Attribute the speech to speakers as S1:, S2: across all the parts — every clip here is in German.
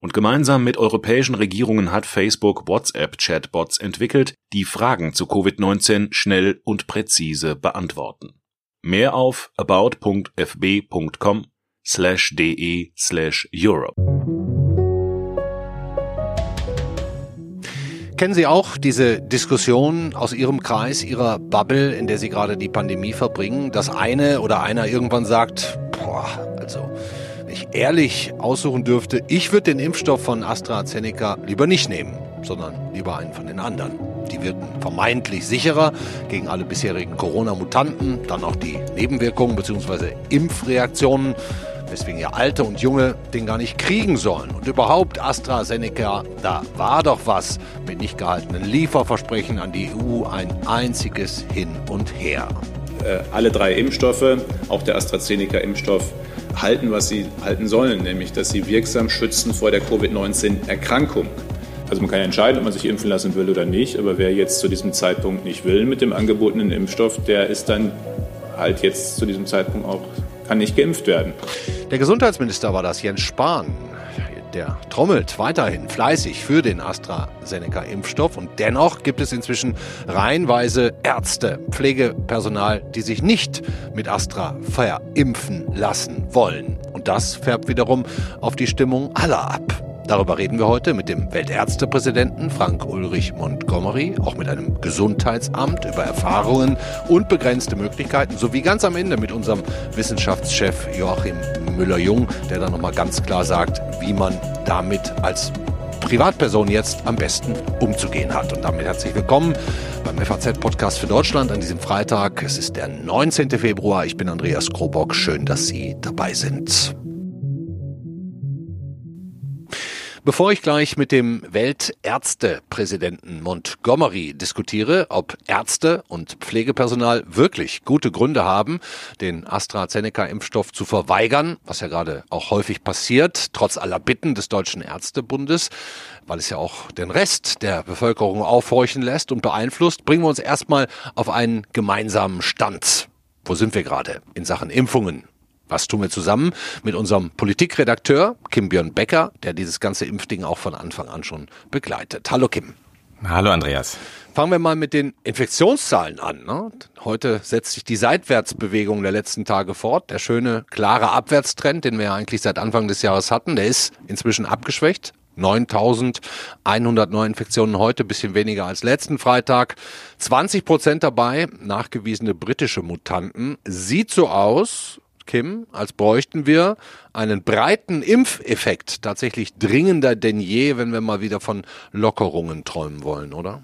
S1: Und gemeinsam mit europäischen Regierungen hat Facebook WhatsApp-Chatbots entwickelt, die Fragen zu Covid-19 schnell und präzise beantworten. Mehr auf about.fb.com slash de slash Europe.
S2: Kennen Sie auch diese Diskussion aus Ihrem Kreis, Ihrer Bubble, in der Sie gerade die Pandemie verbringen, dass eine oder einer irgendwann sagt, boah, ich ehrlich aussuchen dürfte, ich würde den Impfstoff von AstraZeneca lieber nicht nehmen, sondern lieber einen von den anderen. Die wirken vermeintlich sicherer gegen alle bisherigen Corona-Mutanten, dann auch die Nebenwirkungen bzw. Impfreaktionen weswegen ja Alte und Junge den gar nicht kriegen sollen. Und überhaupt AstraZeneca, da war doch was mit nicht gehaltenen Lieferversprechen an die EU, ein einziges Hin und Her.
S3: Äh, alle drei Impfstoffe, auch der AstraZeneca-Impfstoff, halten, was sie halten sollen, nämlich dass sie wirksam schützen vor der Covid-19-Erkrankung. Also man kann ja entscheiden, ob man sich impfen lassen will oder nicht, aber wer jetzt zu diesem Zeitpunkt nicht will mit dem angebotenen Impfstoff, der ist dann halt jetzt zu diesem Zeitpunkt auch kann nicht geimpft werden.
S2: Der Gesundheitsminister war das, Jens Spahn. Der trommelt weiterhin fleißig für den AstraZeneca-Impfstoff und dennoch gibt es inzwischen reihenweise Ärzte, Pflegepersonal, die sich nicht mit Astra verimpfen lassen wollen. Und das färbt wiederum auf die Stimmung aller ab. Darüber reden wir heute mit dem Weltärztepräsidenten Frank Ulrich Montgomery, auch mit einem Gesundheitsamt über Erfahrungen und begrenzte Möglichkeiten, sowie ganz am Ende mit unserem Wissenschaftschef Joachim Müller-Jung, der dann nochmal ganz klar sagt, wie man damit als Privatperson jetzt am besten umzugehen hat. Und damit herzlich willkommen beim FAZ-Podcast für Deutschland an diesem Freitag. Es ist der 19. Februar. Ich bin Andreas Krobock. Schön, dass Sie dabei sind. Bevor ich gleich mit dem Weltärztepräsidenten Montgomery diskutiere, ob Ärzte und Pflegepersonal wirklich gute Gründe haben, den AstraZeneca-Impfstoff zu verweigern, was ja gerade auch häufig passiert, trotz aller Bitten des Deutschen Ärztebundes, weil es ja auch den Rest der Bevölkerung aufhorchen lässt und beeinflusst, bringen wir uns erstmal auf einen gemeinsamen Stand. Wo sind wir gerade in Sachen Impfungen was tun wir zusammen mit unserem Politikredakteur Kim Björn Becker, der dieses ganze Impfding auch von Anfang an schon begleitet. Hallo Kim.
S4: Hallo Andreas.
S2: Fangen wir mal mit den Infektionszahlen an. Ne? Heute setzt sich die Seitwärtsbewegung der letzten Tage fort. Der schöne, klare Abwärtstrend, den wir ja eigentlich seit Anfang des Jahres hatten, der ist inzwischen abgeschwächt. 9100 Neuinfektionen heute, bisschen weniger als letzten Freitag. 20 Prozent dabei, nachgewiesene britische Mutanten. Sieht so aus, Kim, als bräuchten wir einen breiten Impfeffekt, tatsächlich dringender denn je, wenn wir mal wieder von Lockerungen träumen wollen, oder?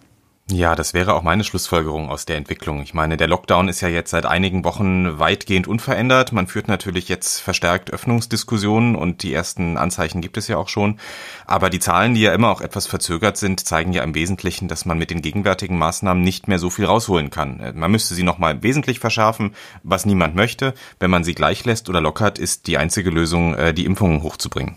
S4: Ja, das wäre auch meine Schlussfolgerung aus der Entwicklung. Ich meine, der Lockdown ist ja jetzt seit einigen Wochen weitgehend unverändert. Man führt natürlich jetzt verstärkt Öffnungsdiskussionen und die ersten Anzeichen gibt es ja auch schon. Aber die Zahlen, die ja immer auch etwas verzögert sind, zeigen ja im Wesentlichen, dass man mit den gegenwärtigen Maßnahmen nicht mehr so viel rausholen kann. Man müsste sie nochmal wesentlich verschärfen, was niemand möchte. Wenn man sie gleich lässt oder lockert, ist die einzige Lösung, äh, die Impfungen hochzubringen.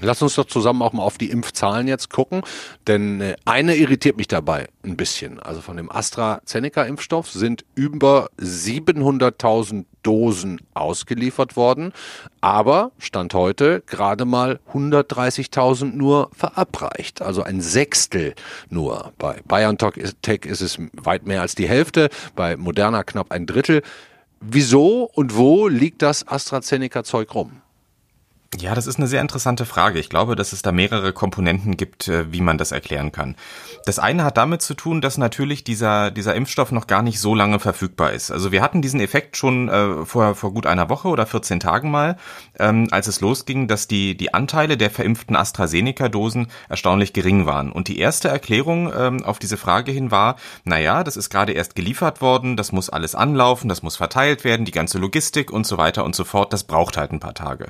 S2: Lass uns doch zusammen auch mal auf die Impfzahlen jetzt gucken, denn äh, eine irritiert mich dabei ein bisschen. Also von dem AstraZeneca-Impfstoff sind über 700.000 Dosen ausgeliefert worden, aber Stand heute gerade mal 130.000 nur verabreicht, also ein Sechstel nur. Bei BioNTech ist es weit mehr als die Hälfte, bei Moderna knapp ein Drittel. Wieso und wo liegt das AstraZeneca-Zeug rum?
S4: Ja, das ist eine sehr interessante Frage. Ich glaube, dass es da mehrere Komponenten gibt, äh, wie man das erklären kann. Das eine hat damit zu tun, dass natürlich dieser, dieser Impfstoff noch gar nicht so lange verfügbar ist. Also wir hatten diesen Effekt schon äh, vor, vor gut einer Woche oder 14 Tagen mal, ähm, als es losging, dass die, die Anteile der verimpften AstraZeneca-Dosen erstaunlich gering waren. Und die erste Erklärung ähm, auf diese Frage hin war, naja, das ist gerade erst geliefert worden, das muss alles anlaufen, das muss verteilt werden, die ganze Logistik und so weiter und so fort, das braucht halt ein paar Tage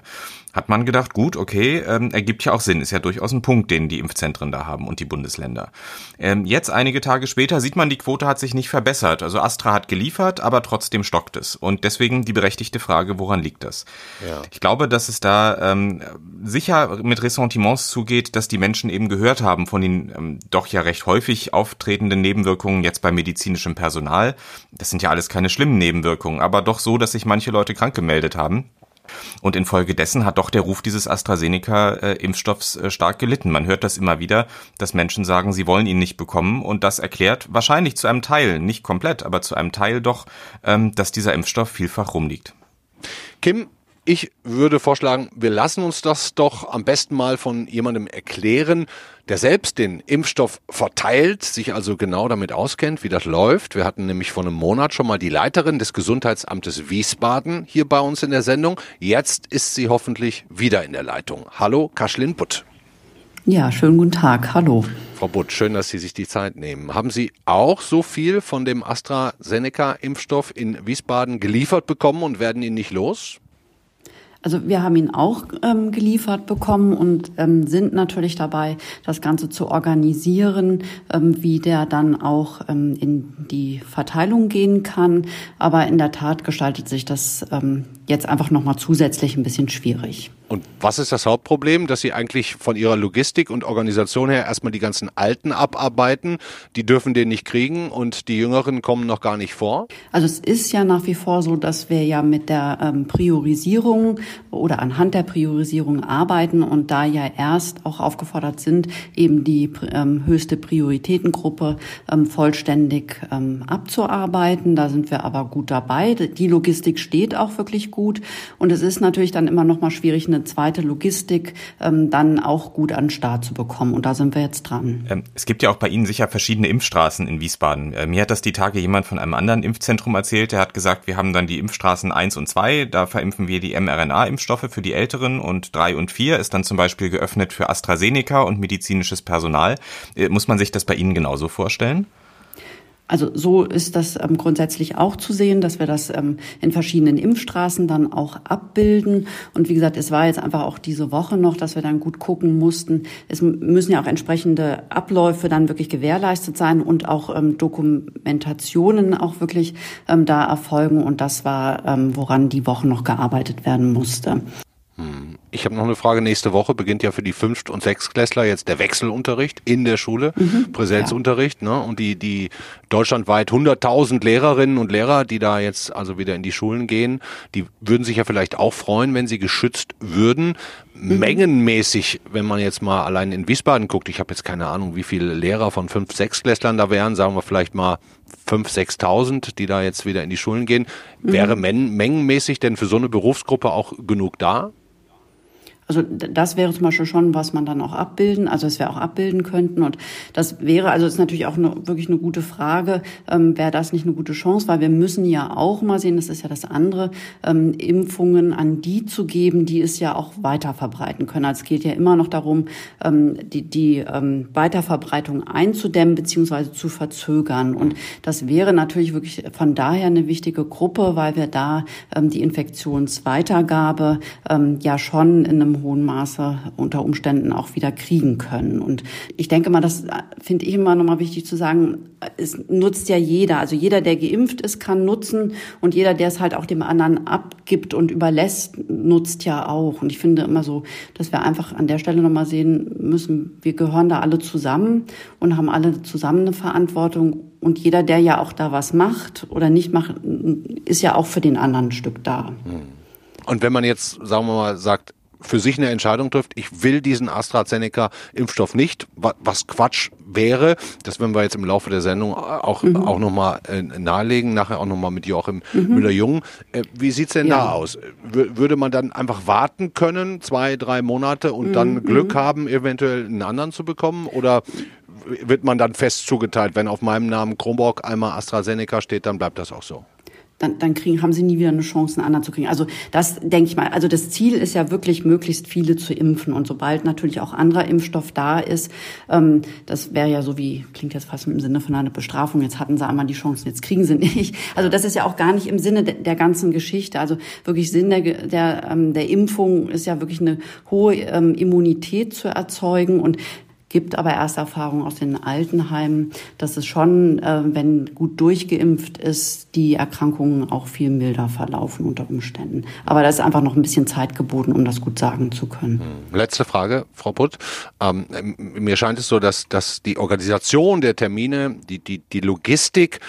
S4: hat man gedacht, gut, okay, ähm, ergibt ja auch Sinn, ist ja durchaus ein Punkt, den die Impfzentren da haben und die Bundesländer. Ähm, jetzt, einige Tage später, sieht man, die Quote hat sich nicht verbessert. Also Astra hat geliefert, aber trotzdem stockt es. Und deswegen die berechtigte Frage, woran liegt das? Ja. Ich glaube, dass es da ähm, sicher mit Ressentiments zugeht, dass die Menschen eben gehört haben von den ähm, doch ja recht häufig auftretenden Nebenwirkungen jetzt bei medizinischem Personal. Das sind ja alles keine schlimmen Nebenwirkungen, aber doch so, dass sich manche Leute krank gemeldet haben. Und infolgedessen hat doch der Ruf dieses AstraZeneca-Impfstoffs äh, stark gelitten. Man hört das immer wieder, dass Menschen sagen, sie wollen ihn nicht bekommen. Und das erklärt wahrscheinlich zu einem Teil, nicht komplett, aber zu einem Teil doch, ähm, dass dieser Impfstoff vielfach rumliegt.
S2: Kim, ich würde vorschlagen, wir lassen uns das doch am besten mal von jemandem erklären, der selbst den Impfstoff verteilt, sich also genau damit auskennt, wie das läuft. Wir hatten nämlich vor einem Monat schon mal die Leiterin des Gesundheitsamtes Wiesbaden hier bei uns in der Sendung. Jetzt ist sie hoffentlich wieder in der Leitung. Hallo, Kaschlin Butt.
S5: Ja, schönen guten Tag. Hallo.
S2: Frau Butt, schön, dass Sie sich die Zeit nehmen. Haben Sie auch so viel von dem AstraZeneca-Impfstoff in Wiesbaden geliefert bekommen und werden ihn nicht los?
S5: Also wir haben ihn auch ähm, geliefert bekommen und ähm, sind natürlich dabei, das Ganze zu organisieren, ähm, wie der dann auch ähm, in die Verteilung gehen kann. Aber in der Tat gestaltet sich das ähm, jetzt einfach nochmal zusätzlich ein bisschen schwierig.
S2: Und was ist das Hauptproblem, dass Sie eigentlich von Ihrer Logistik und Organisation her erstmal die ganzen Alten abarbeiten? Die dürfen den nicht kriegen und die Jüngeren kommen noch gar nicht vor?
S5: Also es ist ja nach wie vor so, dass wir ja mit der ähm, Priorisierung oder anhand der Priorisierung arbeiten und da ja erst auch aufgefordert sind, eben die ähm, höchste Prioritätengruppe ähm, vollständig ähm, abzuarbeiten. Da sind wir aber gut dabei. Die Logistik steht auch wirklich gut und es ist natürlich dann immer noch mal schwierig, eine eine zweite Logistik ähm, dann auch gut an den Start zu bekommen. Und da sind wir jetzt dran.
S4: Ähm, es gibt ja auch bei Ihnen sicher verschiedene Impfstraßen in Wiesbaden. Äh, mir hat das die Tage jemand von einem anderen Impfzentrum erzählt. Der hat gesagt, wir haben dann die Impfstraßen 1 und 2. Da verimpfen wir die mRNA-Impfstoffe für die Älteren und 3 und 4 ist dann zum Beispiel geöffnet für AstraZeneca und medizinisches Personal. Äh, muss man sich das bei Ihnen genauso vorstellen?
S5: Also so ist das ähm, grundsätzlich auch zu sehen, dass wir das ähm, in verschiedenen Impfstraßen dann auch abbilden. Und wie gesagt, es war jetzt einfach auch diese Woche noch, dass wir dann gut gucken mussten. Es müssen ja auch entsprechende Abläufe dann wirklich gewährleistet sein und auch ähm, Dokumentationen auch wirklich ähm, da erfolgen. Und das war, ähm, woran die Woche noch gearbeitet werden musste.
S2: Ich habe noch eine Frage. Nächste Woche beginnt ja für die Fünft- und Sechstklässler jetzt der Wechselunterricht in der Schule, mhm, Präsenzunterricht. Ja. Ne? Und die, die deutschlandweit 100.000 Lehrerinnen und Lehrer, die da jetzt also wieder in die Schulen gehen, die würden sich ja vielleicht auch freuen, wenn sie geschützt würden. Mhm. Mengenmäßig, wenn man jetzt mal allein in Wiesbaden guckt, ich habe jetzt keine Ahnung, wie viele Lehrer von Fünf-, Sechstklässlern da wären, sagen wir vielleicht mal 5.000, 6.000, die da jetzt wieder in die Schulen gehen. Mhm. Wäre mengenmäßig denn für so eine Berufsgruppe auch genug da?
S5: Also das wäre zum Beispiel schon, was man dann auch abbilden, also es wir auch abbilden könnten. Und das wäre, also ist natürlich auch eine, wirklich eine gute Frage, ähm, wäre das nicht eine gute Chance, weil wir müssen ja auch mal sehen, das ist ja das andere, ähm, Impfungen an die zu geben, die es ja auch weiter verbreiten können. Also es geht ja immer noch darum, ähm, die, die ähm, Weiterverbreitung einzudämmen beziehungsweise zu verzögern. Und das wäre natürlich wirklich von daher eine wichtige Gruppe, weil wir da ähm, die Infektionsweitergabe ähm, ja schon in einem hohen Maße unter Umständen auch wieder kriegen können. Und ich denke mal, das finde ich immer nochmal wichtig zu sagen, es nutzt ja jeder. Also jeder, der geimpft ist, kann nutzen und jeder, der es halt auch dem anderen abgibt und überlässt, nutzt ja auch. Und ich finde immer so, dass wir einfach an der Stelle nochmal sehen müssen, wir gehören da alle zusammen und haben alle zusammen eine Verantwortung. Und jeder, der ja auch da was macht oder nicht macht, ist ja auch für den anderen ein Stück da.
S2: Und wenn man jetzt, sagen wir mal, sagt, für sich eine Entscheidung trifft, ich will diesen AstraZeneca-Impfstoff nicht, was Quatsch wäre, das werden wir jetzt im Laufe der Sendung auch, mhm. auch nochmal äh, nahelegen, nachher auch nochmal mit Joachim mhm. Müller-Jung. Äh, wie sieht's denn ja. da aus? W würde man dann einfach warten können, zwei, drei Monate und mhm. dann Glück mhm. haben, eventuell einen anderen zu bekommen? Oder wird man dann fest zugeteilt, wenn auf meinem Namen Kronborg einmal AstraZeneca steht, dann bleibt das auch so?
S5: Dann, dann kriegen, haben sie nie wieder eine Chance, einen anderen zu kriegen. Also das denke ich mal. Also das Ziel ist ja wirklich, möglichst viele zu impfen. Und sobald natürlich auch anderer Impfstoff da ist, ähm, das wäre ja so wie, klingt jetzt fast im Sinne von einer Bestrafung, jetzt hatten sie einmal die Chancen, jetzt kriegen sie nicht. Also das ist ja auch gar nicht im Sinne de der ganzen Geschichte. Also wirklich Sinn der, der, ähm, der Impfung ist ja wirklich eine hohe ähm, Immunität zu erzeugen. Und gibt aber erste Erfahrungen aus den Altenheimen, dass es schon, äh, wenn gut durchgeimpft ist, die Erkrankungen auch viel milder verlaufen unter Umständen. Aber da ist einfach noch ein bisschen Zeit geboten, um das gut sagen zu können.
S2: Hm. Letzte Frage, Frau Putt. Ähm, mir scheint es so, dass, dass die Organisation der Termine, die, die, die Logistik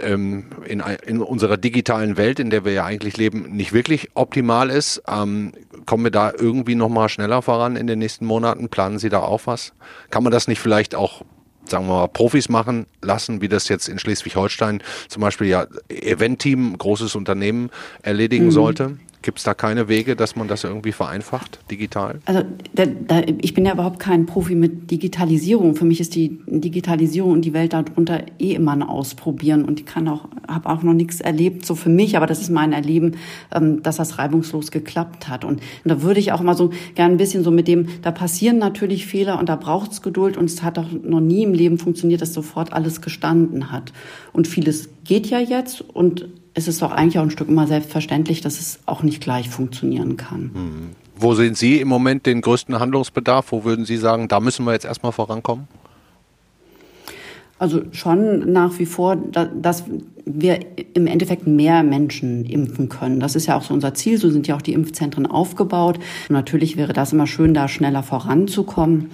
S2: ähm, in, in unserer digitalen Welt, in der wir ja eigentlich leben, nicht wirklich optimal ist. Ähm, kommen wir da irgendwie noch mal schneller voran in den nächsten Monaten? Planen Sie da auch was? Kann man das nicht vielleicht auch sagen wir mal, Profis machen lassen, wie das jetzt in Schleswig-Holstein zum Beispiel ja Event-Team, großes Unternehmen erledigen mhm. sollte? Gibt es da keine Wege, dass man das irgendwie vereinfacht, digital?
S5: Also da, da, ich bin ja überhaupt kein Profi mit Digitalisierung. Für mich ist die Digitalisierung und die Welt darunter eh immer ein Ausprobieren. Und ich kann auch, habe auch noch nichts erlebt, so für mich, aber das ist mein Erleben, ähm, dass das reibungslos geklappt hat. Und, und da würde ich auch mal so gern ein bisschen so mit dem, da passieren natürlich Fehler und da braucht es Geduld und es hat auch noch nie im Leben funktioniert, dass sofort alles gestanden hat. Und vieles geht ja jetzt und es ist doch eigentlich auch ein Stück immer selbstverständlich, dass es auch nicht gleich funktionieren kann.
S2: Hm. Wo sehen Sie im Moment den größten Handlungsbedarf? Wo würden Sie sagen, da müssen wir jetzt erstmal vorankommen?
S5: Also schon nach wie vor, dass wir im Endeffekt mehr Menschen impfen können. Das ist ja auch so unser Ziel. So sind ja auch die Impfzentren aufgebaut. Und natürlich wäre das immer schön, da schneller voranzukommen.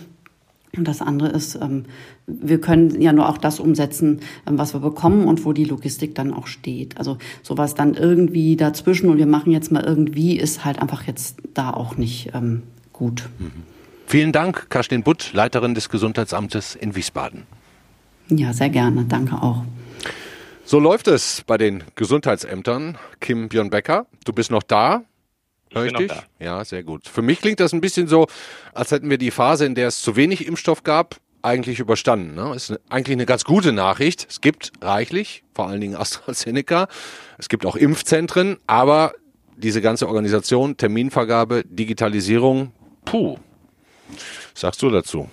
S5: Und das andere ist, ähm, wir können ja nur auch das umsetzen, ähm, was wir bekommen und wo die Logistik dann auch steht. Also sowas dann irgendwie dazwischen und wir machen jetzt mal irgendwie, ist halt einfach jetzt da auch nicht ähm, gut. Mhm.
S2: Vielen Dank, Karstin Butt, Leiterin des Gesundheitsamtes in Wiesbaden.
S5: Ja, sehr gerne. Danke auch.
S2: So läuft es bei den Gesundheitsämtern. Kim Björn Becker, du bist noch da. Hör ich dich? Ja, sehr gut. Für mich klingt das ein bisschen so, als hätten wir die Phase, in der es zu wenig Impfstoff gab, eigentlich überstanden. Ne? Ist eigentlich eine ganz gute Nachricht. Es gibt reichlich, vor allen Dingen AstraZeneca. Es gibt auch Impfzentren, aber diese ganze Organisation, Terminvergabe, Digitalisierung, puh. Was sagst du dazu?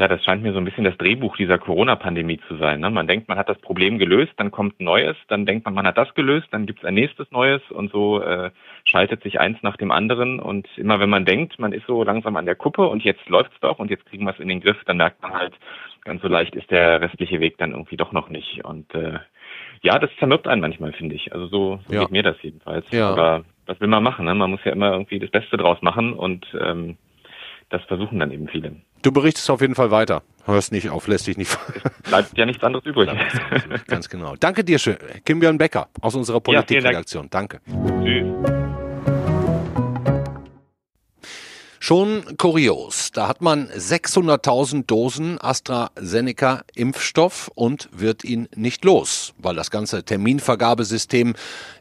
S4: Ja, das scheint mir so ein bisschen das Drehbuch dieser Corona-Pandemie zu sein. Ne? Man denkt, man hat das Problem gelöst, dann kommt ein neues, dann denkt man, man hat das gelöst, dann gibt es ein nächstes Neues und so äh, schaltet sich eins nach dem anderen. Und immer wenn man denkt, man ist so langsam an der Kuppe und jetzt läuft's doch und jetzt kriegen wir es in den Griff, dann merkt man halt, ganz so leicht ist der restliche Weg dann irgendwie doch noch nicht. Und äh, ja, das zermürbt einen manchmal, finde ich. Also so, so ja. geht mir das jedenfalls. Ja. Aber was will man machen? Ne? Man muss ja immer irgendwie das Beste draus machen und ähm, das versuchen dann eben viele.
S2: Du berichtest auf jeden Fall weiter. Hörst nicht auf, lässt dich nicht.
S4: Bleibt ja nichts anderes übrig.
S2: Ganz genau. Danke dir schön. Kim Björn Becker aus unserer Politikredaktion. Ja, Dank. Danke. Tschüss. Schon kurios. Da hat man 600.000 Dosen AstraZeneca Impfstoff und wird ihn nicht los, weil das ganze Terminvergabesystem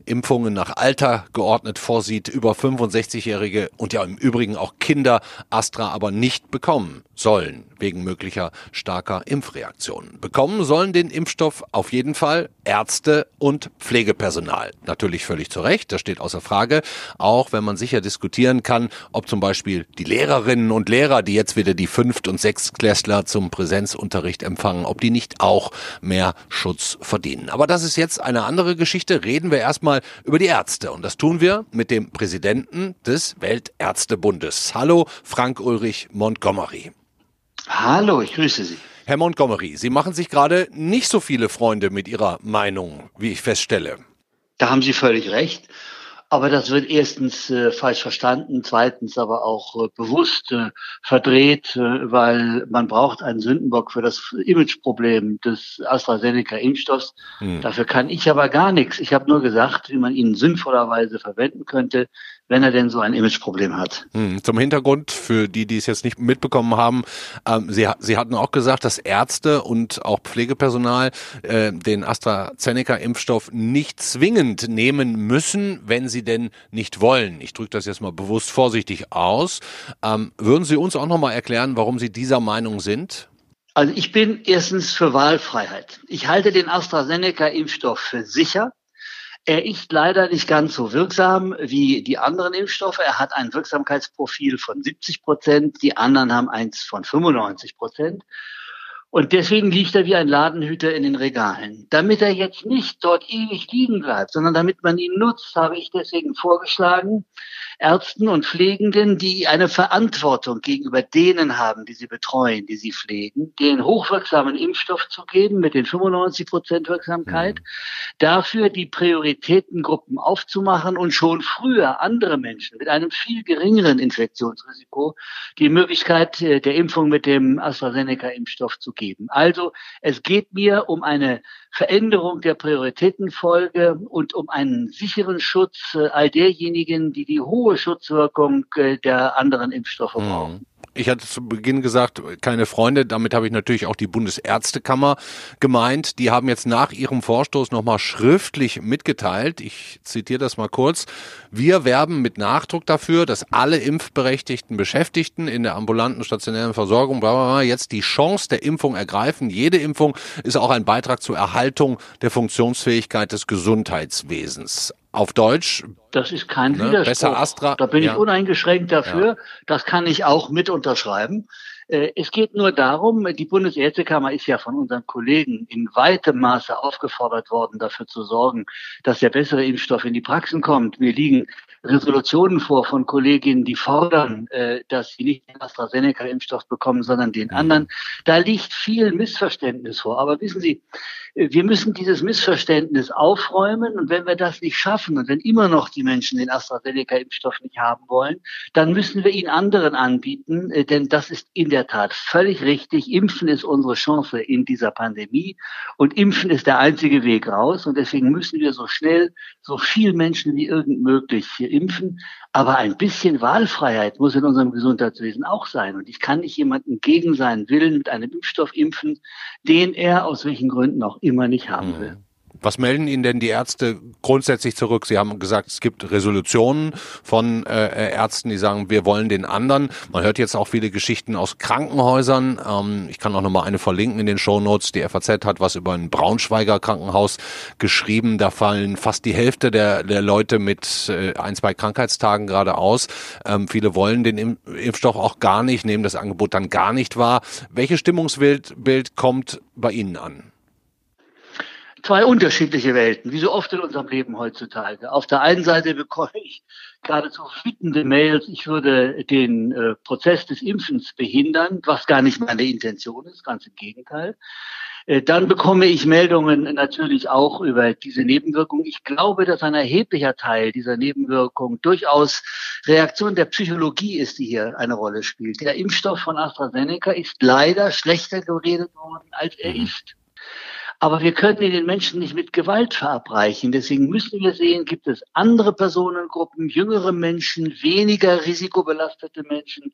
S2: Impfungen nach Alter geordnet vorsieht, über 65-Jährige und ja im Übrigen auch Kinder Astra aber nicht bekommen sollen, wegen möglicher starker Impfreaktionen. Bekommen sollen den Impfstoff auf jeden Fall Ärzte und Pflegepersonal. Natürlich völlig zu Recht, das steht außer Frage, auch wenn man sicher diskutieren kann, ob zum Beispiel die Lehrerinnen und Lehrer, die jetzt wieder die Fünft- und Sechstklässler zum Präsenzunterricht empfangen, ob die nicht auch mehr Schutz verdienen. Aber das ist jetzt eine andere Geschichte. Reden wir erstmal über die Ärzte. Und das tun wir mit dem Präsidenten des Weltärztebundes. Hallo, Frank Ulrich Montgomery.
S6: Hallo, ich grüße Sie.
S2: Herr Montgomery, Sie machen sich gerade nicht so viele Freunde mit Ihrer Meinung, wie ich feststelle.
S6: Da haben Sie völlig recht. Aber das wird erstens äh, falsch verstanden, zweitens aber auch äh, bewusst äh, verdreht, äh, weil man braucht einen Sündenbock für das Imageproblem des AstraZeneca-Impfstoffs. Hm. Dafür kann ich aber gar nichts. Ich habe nur gesagt, wie man ihn sinnvollerweise verwenden könnte, wenn er denn so ein Imageproblem hat.
S2: Hm, zum Hintergrund, für die, die es jetzt nicht mitbekommen haben, ähm, Sie, Sie hatten auch gesagt, dass Ärzte und auch Pflegepersonal äh, den AstraZeneca-Impfstoff nicht zwingend nehmen müssen, wenn sie denn nicht wollen. Ich drücke das jetzt mal bewusst vorsichtig aus. Ähm, würden Sie uns auch noch mal erklären, warum Sie dieser Meinung sind?
S6: Also ich bin erstens für Wahlfreiheit. Ich halte den AstraZeneca-Impfstoff für sicher. Er ist leider nicht ganz so wirksam wie die anderen Impfstoffe. Er hat ein Wirksamkeitsprofil von 70 Prozent, die anderen haben eins von 95 Prozent. Und deswegen liegt er wie ein Ladenhüter in den Regalen. Damit er jetzt nicht dort ewig liegen bleibt, sondern damit man ihn nutzt, habe ich deswegen vorgeschlagen, Ärzten und Pflegenden, die eine Verantwortung gegenüber denen haben, die sie betreuen, die sie pflegen, den hochwirksamen Impfstoff zu geben mit den 95 Prozent Wirksamkeit, mhm. dafür die Prioritätengruppen aufzumachen und schon früher andere Menschen mit einem viel geringeren Infektionsrisiko die Möglichkeit äh, der Impfung mit dem AstraZeneca-Impfstoff zu geben. Also es geht mir um eine Veränderung der Prioritätenfolge und um einen sicheren Schutz äh, all derjenigen, die die hohe Schutzwirkung äh, der anderen Impfstoffe mhm.
S2: Ich hatte zu Beginn gesagt, keine Freunde. Damit habe ich natürlich auch die Bundesärztekammer gemeint. Die haben jetzt nach ihrem Vorstoß nochmal schriftlich mitgeteilt. Ich zitiere das mal kurz. Wir werben mit Nachdruck dafür, dass alle impfberechtigten Beschäftigten in der ambulanten stationären Versorgung bla bla bla, jetzt die Chance der Impfung ergreifen. Jede Impfung ist auch ein Beitrag zur Erhaltung der Funktionsfähigkeit des Gesundheitswesens auf Deutsch.
S6: Das ist kein ne, Widerspruch.
S2: Besser Astra.
S6: Da bin ja. ich uneingeschränkt dafür. Ja. Das kann ich auch mit unterschreiben. Äh, es geht nur darum, die Bundesärztekammer ist ja von unseren Kollegen in weitem Maße aufgefordert worden, dafür zu sorgen, dass der bessere Impfstoff in die Praxen kommt. Mir liegen Resolutionen vor von Kolleginnen, die fordern, äh, dass sie nicht den AstraZeneca-Impfstoff bekommen, sondern den mhm. anderen. Da liegt viel Missverständnis vor. Aber wissen Sie, wir müssen dieses Missverständnis aufräumen. Und wenn wir das nicht schaffen und wenn immer noch die Menschen den AstraZeneca-Impfstoff nicht haben wollen, dann müssen wir ihn anderen anbieten. Äh, denn das ist in der Tat völlig richtig. Impfen ist unsere Chance in dieser Pandemie. Und Impfen ist der einzige Weg raus. Und deswegen müssen wir so schnell so viel Menschen wie irgend möglich impfen. Aber ein bisschen Wahlfreiheit muss in unserem Gesundheitswesen auch sein. Und ich kann nicht jemanden gegen seinen Willen mit einem Impfstoff impfen, den er aus welchen Gründen auch immer nicht haben mhm.
S2: Was melden Ihnen denn die Ärzte grundsätzlich zurück? Sie haben gesagt, es gibt Resolutionen von äh, Ärzten, die sagen, wir wollen den anderen. Man hört jetzt auch viele Geschichten aus Krankenhäusern. Ähm, ich kann auch nochmal eine verlinken in den Show Notes. Die FAZ hat was über ein Braunschweiger Krankenhaus geschrieben. Da fallen fast die Hälfte der, der Leute mit äh, ein, zwei Krankheitstagen gerade aus. Ähm, viele wollen den Impfstoff auch gar nicht, nehmen das Angebot dann gar nicht wahr. Welches Stimmungsbild kommt bei Ihnen an?
S6: Zwei unterschiedliche Welten, wie so oft in unserem Leben heutzutage. Auf der einen Seite bekomme ich geradezu wütende Mails, ich würde den äh, Prozess des Impfens behindern, was gar nicht meine Intention ist, ganz im Gegenteil. Äh, dann bekomme ich Meldungen natürlich auch über diese Nebenwirkungen. Ich glaube, dass ein erheblicher Teil dieser Nebenwirkungen durchaus Reaktion der Psychologie ist, die hier eine Rolle spielt. Der Impfstoff von AstraZeneca ist leider schlechter geredet worden, als er mhm. ist. Aber wir können den Menschen nicht mit Gewalt verabreichen. Deswegen müssen wir sehen, gibt es andere Personengruppen, jüngere Menschen, weniger risikobelastete Menschen,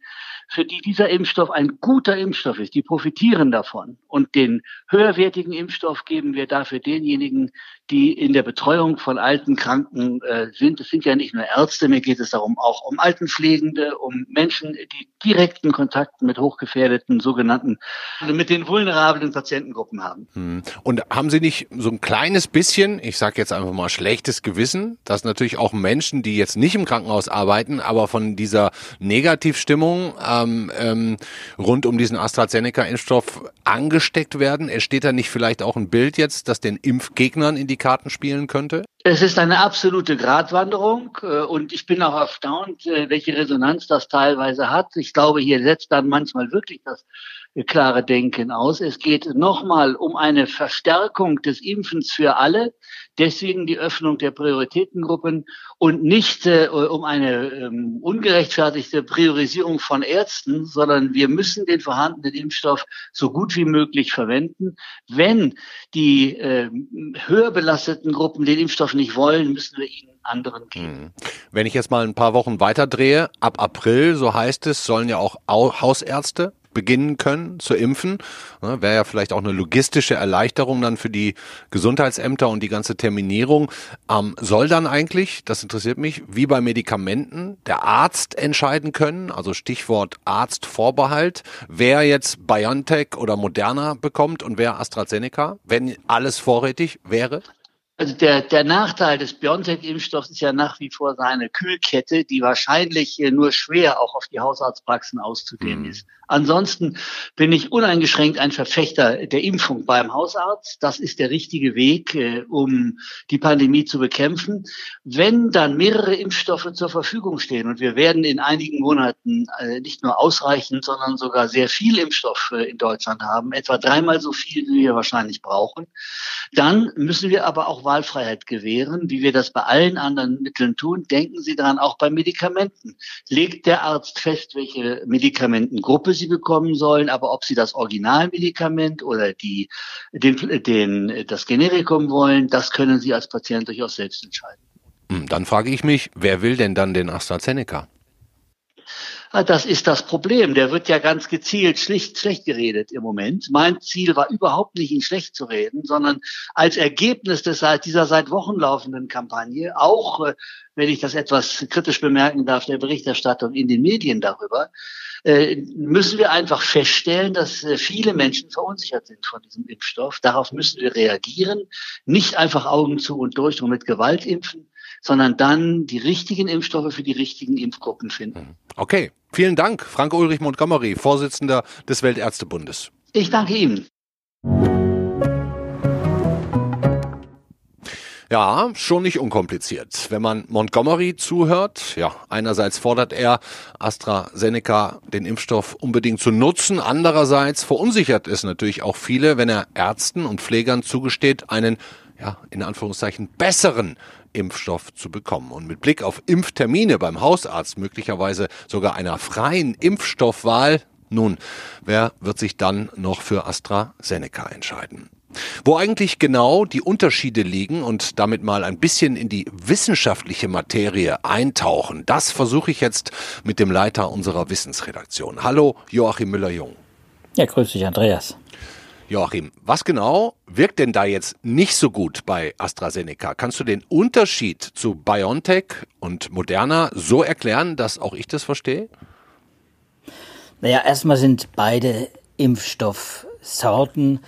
S6: für die dieser Impfstoff ein guter Impfstoff ist. Die profitieren davon. Und den höherwertigen Impfstoff geben wir dafür denjenigen, die in der Betreuung von alten Kranken äh, sind. Es sind ja nicht nur Ärzte, mir geht es darum auch um Altenpflegende, um Menschen, die direkten Kontakt mit hochgefährdeten sogenannten, also mit den vulnerablen Patientengruppen haben.
S2: Hm. Und haben Sie nicht so ein kleines bisschen, ich sage jetzt einfach mal schlechtes Gewissen, dass natürlich auch Menschen, die jetzt nicht im Krankenhaus arbeiten, aber von dieser Negativstimmung ähm, ähm, rund um diesen AstraZeneca-Impfstoff angesteckt werden? Entsteht da nicht vielleicht auch ein Bild jetzt, das den Impfgegnern in die Karten spielen könnte?
S6: Es ist eine absolute Gratwanderung äh, und ich bin auch erstaunt, äh, welche Resonanz das teilweise hat. Ich glaube, hier setzt dann manchmal wirklich das klare Denken aus. Es geht nochmal um eine Verstärkung des Impfens für alle, deswegen die Öffnung der Prioritätengruppen und nicht äh, um eine ähm, ungerechtfertigte Priorisierung von Ärzten, sondern wir müssen den vorhandenen Impfstoff so gut wie möglich verwenden. Wenn die äh, höher belasteten Gruppen den Impfstoff nicht wollen, müssen wir ihnen anderen geben. Hm.
S2: Wenn ich jetzt mal ein paar Wochen weiter drehe, ab April, so heißt es, sollen ja auch Hausärzte beginnen können zu impfen. Ne, Wäre ja vielleicht auch eine logistische Erleichterung dann für die Gesundheitsämter und die ganze Terminierung. Ähm, soll dann eigentlich, das interessiert mich, wie bei Medikamenten, der Arzt entscheiden können, also Stichwort Arztvorbehalt, wer jetzt BioNTech oder Moderna bekommt und wer AstraZeneca, wenn alles vorrätig wäre?
S6: Also der, der Nachteil des BioNTech-Impfstoffs ist ja nach wie vor seine Kühlkette, die wahrscheinlich nur schwer auch auf die Hausarztpraxen auszudehnen mhm. ist. Ansonsten bin ich uneingeschränkt ein Verfechter der Impfung beim Hausarzt. Das ist der richtige Weg, äh, um die Pandemie zu bekämpfen. Wenn dann mehrere Impfstoffe zur Verfügung stehen und wir werden in einigen Monaten äh, nicht nur ausreichend, sondern sogar sehr viel Impfstoff äh, in Deutschland haben, etwa dreimal so viel, wie wir wahrscheinlich brauchen, dann müssen wir aber auch Wahlfreiheit gewähren, wie wir das bei allen anderen Mitteln tun. Denken Sie daran, auch bei Medikamenten. Legt der Arzt fest, welche Medikamentengruppe sie bekommen sollen, aber ob sie das Originalmedikament oder die, den, den, das Generikum wollen, das können sie als Patient durchaus selbst entscheiden.
S2: Hm, dann frage ich mich, wer will denn dann den AstraZeneca?
S6: Ah, das ist das Problem. Der wird ja ganz gezielt schlicht schlecht geredet im Moment. Mein Ziel war überhaupt nicht, ihn schlecht zu reden, sondern als Ergebnis des, dieser seit Wochen laufenden Kampagne, auch äh, wenn ich das etwas kritisch bemerken darf, der Berichterstattung in den Medien darüber, äh, müssen wir einfach feststellen, dass äh, viele Menschen verunsichert sind von diesem Impfstoff. Darauf müssen wir reagieren, nicht einfach Augen zu und durch und mit Gewalt impfen, sondern dann die richtigen Impfstoffe für die richtigen Impfgruppen finden. Mhm.
S2: Okay, vielen Dank, Frank Ulrich Montgomery, Vorsitzender des Weltärztebundes.
S6: Ich danke Ihnen.
S2: Ja, schon nicht unkompliziert. Wenn man Montgomery zuhört, ja, einerseits fordert er AstraZeneca den Impfstoff unbedingt zu nutzen, andererseits verunsichert es natürlich auch viele, wenn er Ärzten und Pflegern zugesteht, einen ja, in Anführungszeichen besseren Impfstoff zu bekommen. Und mit Blick auf Impftermine beim Hausarzt, möglicherweise sogar einer freien Impfstoffwahl, nun, wer wird sich dann noch für AstraZeneca entscheiden? Wo eigentlich genau die Unterschiede liegen und damit mal ein bisschen in die wissenschaftliche Materie eintauchen, das versuche ich jetzt mit dem Leiter unserer Wissensredaktion. Hallo, Joachim Müller-Jung.
S7: Ja, grüß dich, Andreas.
S2: Joachim, was genau wirkt denn da jetzt nicht so gut bei AstraZeneca? Kannst du den Unterschied zu BioNTech und Moderna so erklären, dass auch ich das verstehe?
S7: Naja, erstmal sind beide Impfstoffsorten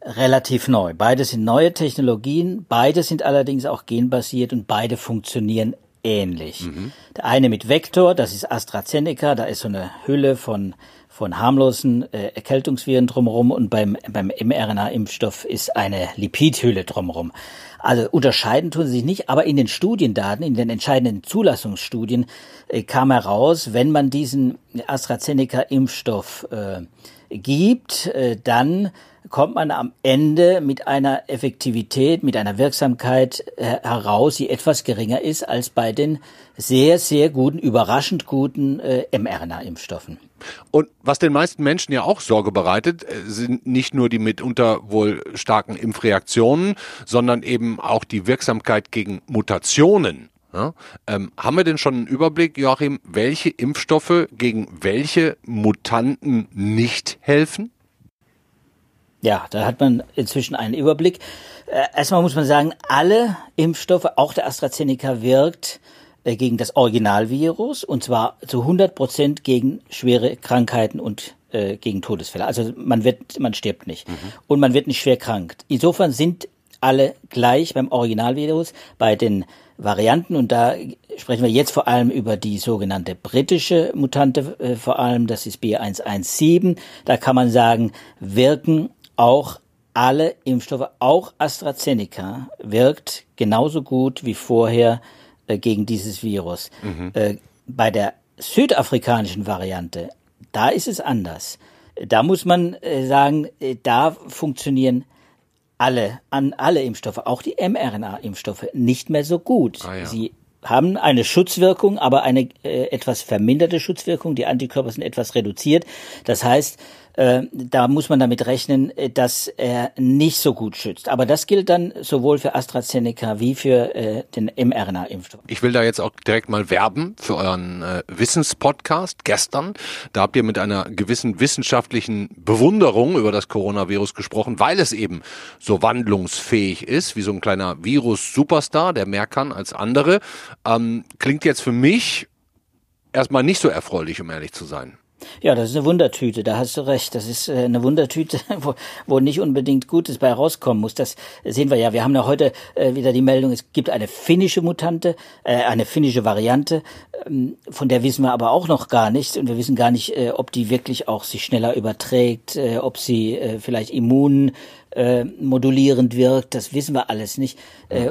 S7: relativ neu. Beide sind neue Technologien, beide sind allerdings auch genbasiert und beide funktionieren ähnlich. Mhm. Der eine mit Vektor, das ist AstraZeneca, da ist so eine Hülle von von harmlosen äh, Erkältungsviren drumherum und beim, beim mRNA-Impfstoff ist eine Lipidhülle drumherum. Also unterscheiden tun sie sich nicht, aber in den Studiendaten, in den entscheidenden Zulassungsstudien äh, kam heraus, wenn man diesen AstraZeneca-Impfstoff äh, gibt, äh, dann kommt man am Ende mit einer Effektivität, mit einer Wirksamkeit äh, heraus, die etwas geringer ist als bei den sehr, sehr guten, überraschend guten äh, mRNA-Impfstoffen.
S2: Und was den meisten Menschen ja auch Sorge bereitet, äh, sind nicht nur die mitunter wohl starken Impfreaktionen, sondern eben auch die Wirksamkeit gegen Mutationen. Ja, ähm, haben wir denn schon einen Überblick, Joachim, welche Impfstoffe gegen welche Mutanten nicht helfen?
S7: Ja, da hat man inzwischen einen Überblick. Äh, erstmal muss man sagen, alle Impfstoffe, auch der AstraZeneca wirkt äh, gegen das Originalvirus und zwar zu 100 Prozent gegen schwere Krankheiten und äh, gegen Todesfälle. Also man wird, man stirbt nicht mhm. und man wird nicht schwer krank. Insofern sind alle gleich beim Originalvirus. Bei den Varianten und da sprechen wir jetzt vor allem über die sogenannte britische Mutante, äh, vor allem das ist B117. Da kann man sagen, wirken auch alle Impfstoffe, auch AstraZeneca, wirkt genauso gut wie vorher äh, gegen dieses Virus. Mhm. Äh, bei der südafrikanischen Variante, da ist es anders. Da muss man äh, sagen, äh, da funktionieren alle, an alle Impfstoffe, auch die mRNA-Impfstoffe, nicht mehr so gut. Ah, ja. Sie haben eine Schutzwirkung, aber eine äh, etwas verminderte Schutzwirkung. Die Antikörper sind etwas reduziert. Das heißt, äh, da muss man damit rechnen, äh, dass er nicht so gut schützt. Aber das gilt dann sowohl für AstraZeneca wie für äh, den mRNA-Impfstoff.
S2: Ich will da jetzt auch direkt mal werben für euren äh, Wissenspodcast gestern. Da habt ihr mit einer gewissen wissenschaftlichen Bewunderung über das Coronavirus gesprochen, weil es eben so wandlungsfähig ist, wie so ein kleiner Virus-Superstar, der mehr kann als andere. Ähm, klingt jetzt für mich erstmal nicht so erfreulich, um ehrlich zu sein.
S7: Ja, das ist eine Wundertüte, da hast du recht. Das ist äh, eine Wundertüte, wo, wo nicht unbedingt Gutes bei rauskommen muss. Das sehen wir ja. Wir haben ja heute äh, wieder die Meldung, es gibt eine finnische Mutante, äh, eine finnische Variante, ähm, von der wissen wir aber auch noch gar nichts und wir wissen gar nicht, ob die wirklich auch sich schneller überträgt, ob sie vielleicht immun modulierend wirkt, das wissen wir alles nicht.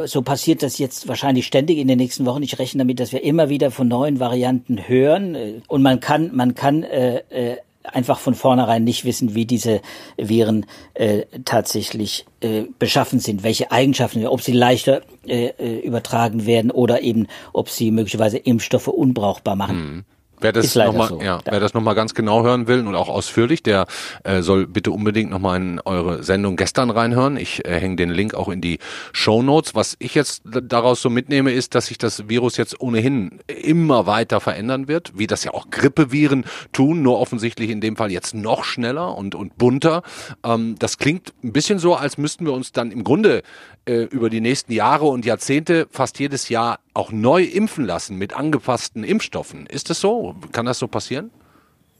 S7: so passiert das jetzt wahrscheinlich ständig in den nächsten Wochen. Ich rechne damit, dass wir immer wieder von neuen Varianten hören und man kann, man kann äh, äh, einfach von vornherein nicht wissen, wie diese Viren äh, tatsächlich äh, beschaffen sind, welche Eigenschaften, ob sie leichter äh, äh übertragen werden oder eben, ob sie möglicherweise Impfstoffe unbrauchbar machen. Mhm.
S2: Wer das nochmal so. ja, wer das noch mal ganz genau hören will und auch ausführlich, der äh, soll bitte unbedingt nochmal in eure Sendung gestern reinhören. Ich äh, hänge den Link auch in die Show Notes. Was ich jetzt daraus so mitnehme, ist, dass sich das Virus jetzt ohnehin immer weiter verändern wird, wie das ja auch Grippeviren tun, nur offensichtlich in dem Fall jetzt noch schneller und, und bunter. Ähm, das klingt ein bisschen so, als müssten wir uns dann im Grunde äh, über die nächsten Jahre und Jahrzehnte fast jedes Jahr auch neu impfen lassen mit angepassten Impfstoffen. Ist das so? Kann das so passieren?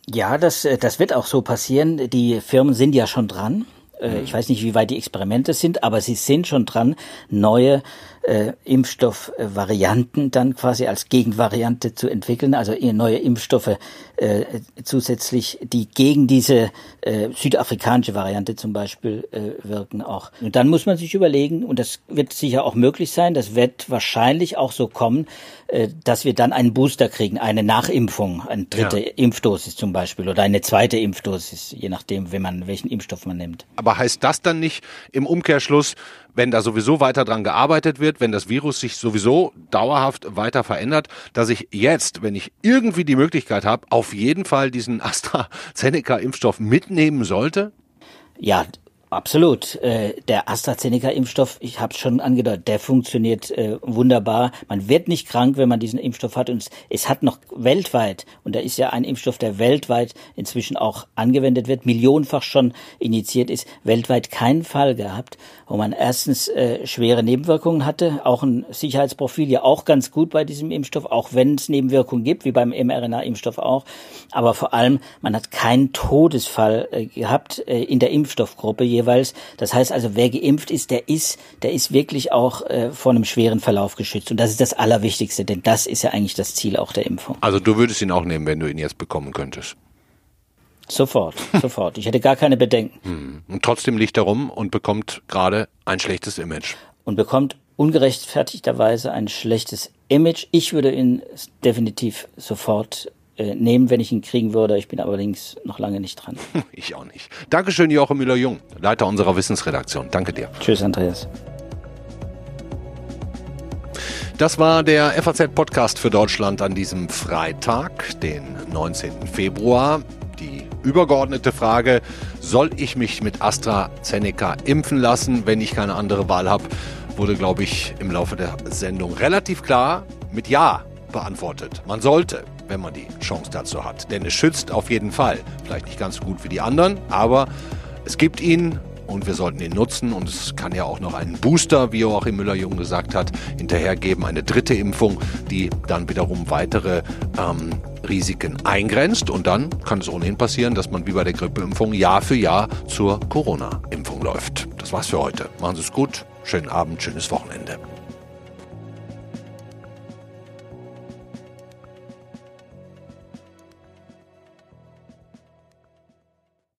S7: Ja, das, äh, das wird auch so passieren. Die Firmen sind ja schon dran. Äh, ich weiß nicht, wie weit die Experimente sind, aber sie sind schon dran, neue äh, Impfstoffvarianten dann quasi als Gegenvariante zu entwickeln, also neue Impfstoffe äh, zusätzlich, die gegen diese äh, südafrikanische Variante zum Beispiel äh, wirken auch. Und dann muss man sich überlegen, und das wird sicher auch möglich sein, das wird wahrscheinlich auch so kommen, äh, dass wir dann einen Booster kriegen, eine Nachimpfung, eine dritte ja. Impfdosis zum Beispiel oder eine zweite Impfdosis, je nachdem, wenn man welchen Impfstoff man nimmt.
S2: Aber heißt das dann nicht im Umkehrschluss, wenn da sowieso weiter dran gearbeitet wird, wenn das Virus sich sowieso dauerhaft weiter verändert, dass ich jetzt, wenn ich irgendwie die Möglichkeit habe, auf jeden Fall diesen AstraZeneca-Impfstoff mitnehmen sollte?
S7: Ja, Absolut. Äh, der AstraZeneca-Impfstoff, ich habe es schon angedeutet, der funktioniert äh, wunderbar. Man wird nicht krank, wenn man diesen Impfstoff hat. Und es hat noch weltweit, und da ist ja ein Impfstoff, der weltweit inzwischen auch angewendet wird, millionenfach schon initiiert ist, weltweit keinen Fall gehabt, wo man erstens äh, schwere Nebenwirkungen hatte, auch ein Sicherheitsprofil ja auch ganz gut bei diesem Impfstoff, auch wenn es Nebenwirkungen gibt, wie beim mRNA-Impfstoff auch. Aber vor allem, man hat keinen Todesfall gehabt in der Impfstoffgruppe jeweils. Das heißt also, wer geimpft ist, der ist, der ist wirklich auch äh, vor einem schweren Verlauf geschützt. Und das ist das Allerwichtigste, denn das ist ja eigentlich das Ziel auch der Impfung.
S2: Also du würdest ihn auch nehmen, wenn du ihn jetzt bekommen könntest.
S7: Sofort, sofort. Ich hätte gar keine Bedenken.
S2: Hm. Und trotzdem liegt er rum und bekommt gerade ein schlechtes Image.
S7: Und bekommt ungerechtfertigterweise ein schlechtes Image. Ich würde ihn definitiv sofort äh, nehmen, wenn ich ihn kriegen würde. Ich bin allerdings noch lange nicht dran.
S2: Ich auch nicht. Dankeschön, Joachim Müller-Jung, Leiter unserer Wissensredaktion. Danke dir.
S7: Tschüss, Andreas.
S2: Das war der FAZ-Podcast für Deutschland an diesem Freitag, den 19. Februar. Die übergeordnete Frage, soll ich mich mit AstraZeneca impfen lassen, wenn ich keine andere Wahl habe, wurde, glaube ich, im Laufe der Sendung relativ klar mit Ja beantwortet. Man sollte wenn man die Chance dazu hat. Denn es schützt auf jeden Fall. Vielleicht nicht ganz so gut wie die anderen, aber es gibt ihn und wir sollten ihn nutzen. Und es kann ja auch noch einen Booster, wie auch im Müller-Jung gesagt hat, hinterhergeben, eine dritte Impfung, die dann wiederum weitere ähm, Risiken eingrenzt. Und dann kann es ohnehin passieren, dass man wie bei der Grippeimpfung Jahr für Jahr zur Corona-Impfung läuft. Das war's für heute. Machen Sie es gut. Schönen Abend, schönes Wochenende.